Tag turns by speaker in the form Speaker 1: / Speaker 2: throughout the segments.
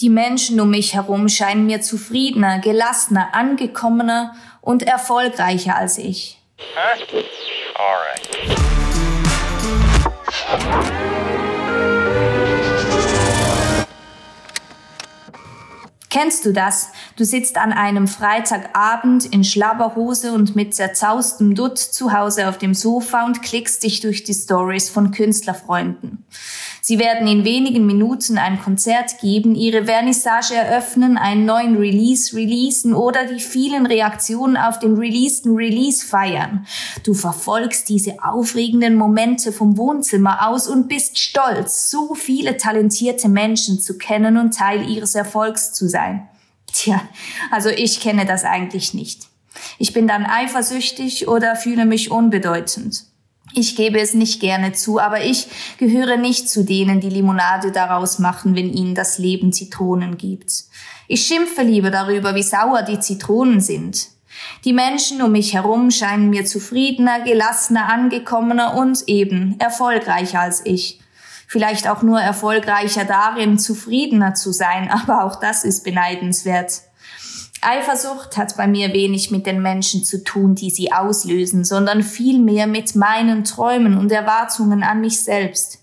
Speaker 1: Die Menschen um mich herum scheinen mir zufriedener, gelassener, angekommener und erfolgreicher als ich. Huh? Kennst du das? Du sitzt an einem Freitagabend in Schlabberhose und mit zerzaustem Dutt zu Hause auf dem Sofa und klickst dich durch die Stories von Künstlerfreunden. Sie werden in wenigen Minuten ein Konzert geben, ihre Vernissage eröffnen, einen neuen Release releasen oder die vielen Reaktionen auf den releaseden Release feiern. Du verfolgst diese aufregenden Momente vom Wohnzimmer aus und bist stolz, so viele talentierte Menschen zu kennen und Teil ihres Erfolgs zu sein. Tja, also ich kenne das eigentlich nicht. Ich bin dann eifersüchtig oder fühle mich unbedeutend. Ich gebe es nicht gerne zu, aber ich gehöre nicht zu denen, die Limonade daraus machen, wenn ihnen das Leben Zitronen gibt. Ich schimpfe lieber darüber, wie sauer die Zitronen sind. Die Menschen um mich herum scheinen mir zufriedener, gelassener, angekommener und eben erfolgreicher als ich. Vielleicht auch nur erfolgreicher darin, zufriedener zu sein, aber auch das ist beneidenswert. Eifersucht hat bei mir wenig mit den Menschen zu tun, die sie auslösen, sondern vielmehr mit meinen Träumen und Erwartungen an mich selbst.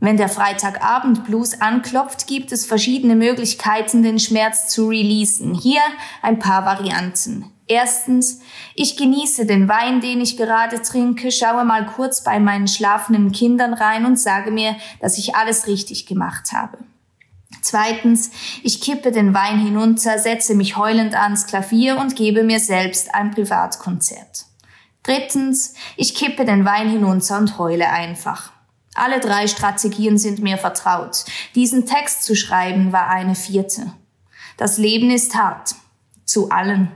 Speaker 1: Wenn der Freitagabend Blues anklopft, gibt es verschiedene Möglichkeiten, den Schmerz zu releasen. Hier ein paar Varianten. Erstens, ich genieße den Wein, den ich gerade trinke, schaue mal kurz bei meinen schlafenden Kindern rein und sage mir, dass ich alles richtig gemacht habe. Zweitens, ich kippe den Wein hinunter, setze mich heulend ans Klavier und gebe mir selbst ein Privatkonzert. Drittens, ich kippe den Wein hinunter und heule einfach. Alle drei Strategien sind mir vertraut. Diesen Text zu schreiben war eine vierte. Das Leben ist hart. Zu allen.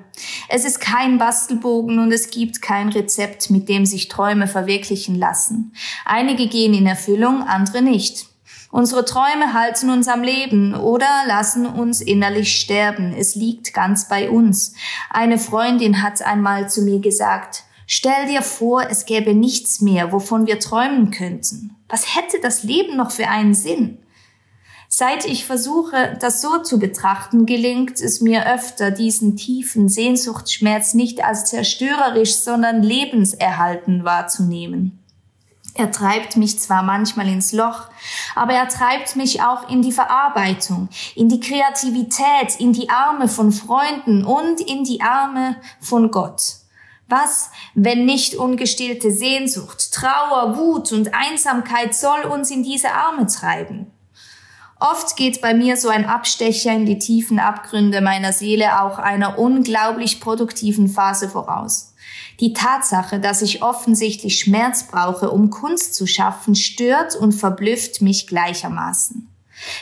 Speaker 1: Es ist kein Bastelbogen und es gibt kein Rezept, mit dem sich Träume verwirklichen lassen. Einige gehen in Erfüllung, andere nicht. Unsere Träume halten uns am Leben oder lassen uns innerlich sterben. Es liegt ganz bei uns. Eine Freundin hat einmal zu mir gesagt, stell dir vor, es gäbe nichts mehr, wovon wir träumen könnten. Was hätte das Leben noch für einen Sinn? Seit ich versuche, das so zu betrachten, gelingt es mir öfter, diesen tiefen Sehnsuchtsschmerz nicht als zerstörerisch, sondern lebenserhalten wahrzunehmen. Er treibt mich zwar manchmal ins Loch, aber er treibt mich auch in die Verarbeitung, in die Kreativität, in die Arme von Freunden und in die Arme von Gott. Was, wenn nicht ungestillte Sehnsucht, Trauer, Wut und Einsamkeit soll uns in diese Arme treiben? Oft geht bei mir so ein Abstecher in die tiefen Abgründe meiner Seele auch einer unglaublich produktiven Phase voraus. Die Tatsache, dass ich offensichtlich Schmerz brauche, um Kunst zu schaffen, stört und verblüfft mich gleichermaßen.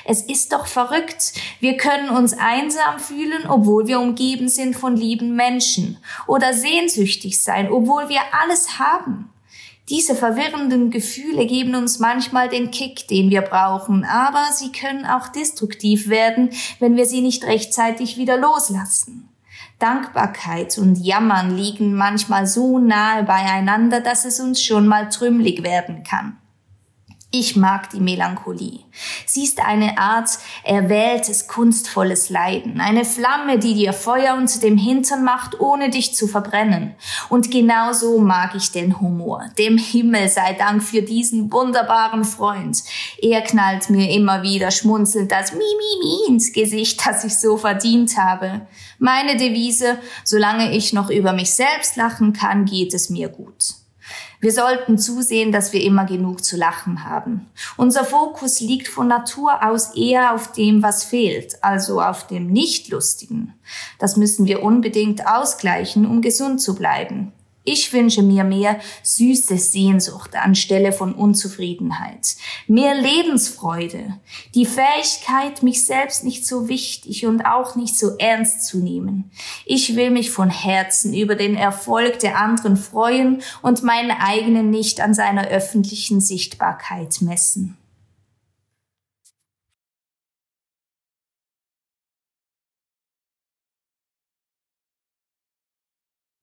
Speaker 1: Es ist doch verrückt. Wir können uns einsam fühlen, obwohl wir umgeben sind von lieben Menschen. Oder sehnsüchtig sein, obwohl wir alles haben. Diese verwirrenden Gefühle geben uns manchmal den Kick, den wir brauchen, aber sie können auch destruktiv werden, wenn wir sie nicht rechtzeitig wieder loslassen. Dankbarkeit und Jammern liegen manchmal so nahe beieinander, dass es uns schon mal trümmelig werden kann. Ich mag die Melancholie. Sie ist eine Art erwähltes, kunstvolles Leiden, eine Flamme, die dir Feuer unter dem Hintern macht, ohne dich zu verbrennen. Und genauso mag ich den Humor. Dem Himmel sei Dank für diesen wunderbaren Freund. Er knallt mir immer wieder schmunzelnd das Mi, Mi, Mi ins Gesicht, das ich so verdient habe. Meine Devise, solange ich noch über mich selbst lachen kann, geht es mir gut. Wir sollten zusehen, dass wir immer genug zu lachen haben. Unser Fokus liegt von Natur aus eher auf dem, was fehlt, also auf dem Nichtlustigen. Das müssen wir unbedingt ausgleichen, um gesund zu bleiben. Ich wünsche mir mehr süße Sehnsucht anstelle von Unzufriedenheit, mehr Lebensfreude, die Fähigkeit, mich selbst nicht so wichtig und auch nicht so ernst zu nehmen. Ich will mich von Herzen über den Erfolg der anderen freuen und meinen eigenen nicht an seiner öffentlichen Sichtbarkeit messen.